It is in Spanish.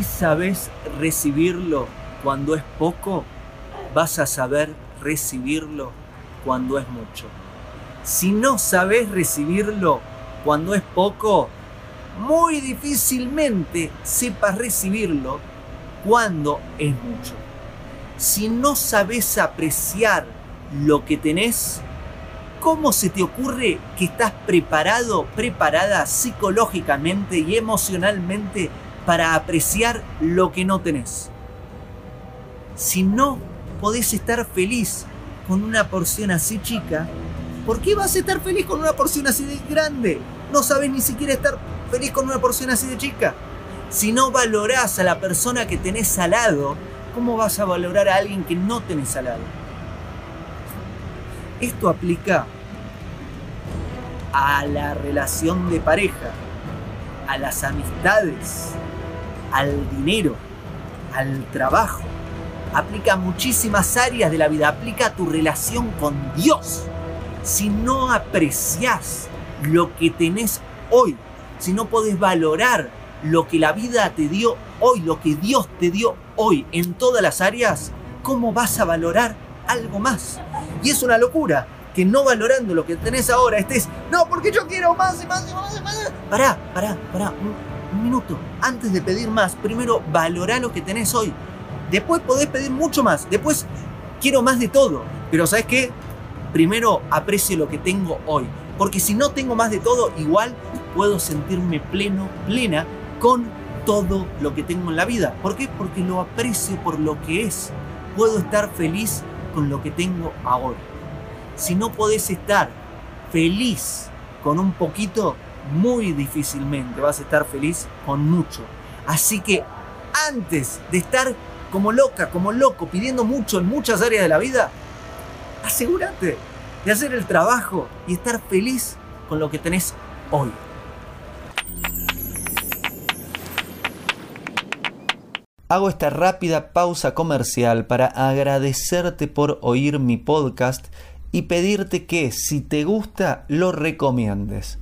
sabes recibirlo cuando es poco, vas a saber recibirlo cuando es mucho. Si no sabes recibirlo cuando es poco, muy difícilmente sepas recibirlo cuando es mucho. Si no sabes apreciar lo que tenés, ¿cómo se te ocurre que estás preparado, preparada psicológicamente y emocionalmente para apreciar lo que no tenés? Si no podés estar feliz con una porción así chica, ¿por qué vas a estar feliz con una porción así de grande? No sabes ni siquiera estar feliz con una porción así de chica. Si no valorás a la persona que tenés al lado, ¿cómo vas a valorar a alguien que no tenés al lado? Esto aplica a la relación de pareja, a las amistades, al dinero, al trabajo. Aplica a muchísimas áreas de la vida, aplica a tu relación con Dios. Si no aprecias lo que tenés hoy, si no podés valorar lo que la vida te dio hoy, lo que Dios te dio hoy en todas las áreas, ¿cómo vas a valorar algo más? Y es una locura que no valorando lo que tenés ahora estés, no, porque yo quiero más y más y más y más. Pará, pará, pará, un minuto. Antes de pedir más, primero valorá lo que tenés hoy. Después podés pedir mucho más. Después quiero más de todo. Pero ¿sabes qué? Primero aprecio lo que tengo hoy. Porque si no tengo más de todo, igual puedo sentirme pleno, plena con todo lo que tengo en la vida. ¿Por qué? Porque lo aprecio por lo que es. Puedo estar feliz con lo que tengo ahora. Si no podés estar feliz con un poquito, muy difícilmente vas a estar feliz con mucho. Así que antes de estar como loca, como loco, pidiendo mucho en muchas áreas de la vida, asegúrate de hacer el trabajo y estar feliz con lo que tenés hoy. Hago esta rápida pausa comercial para agradecerte por oír mi podcast y pedirte que si te gusta lo recomiendes.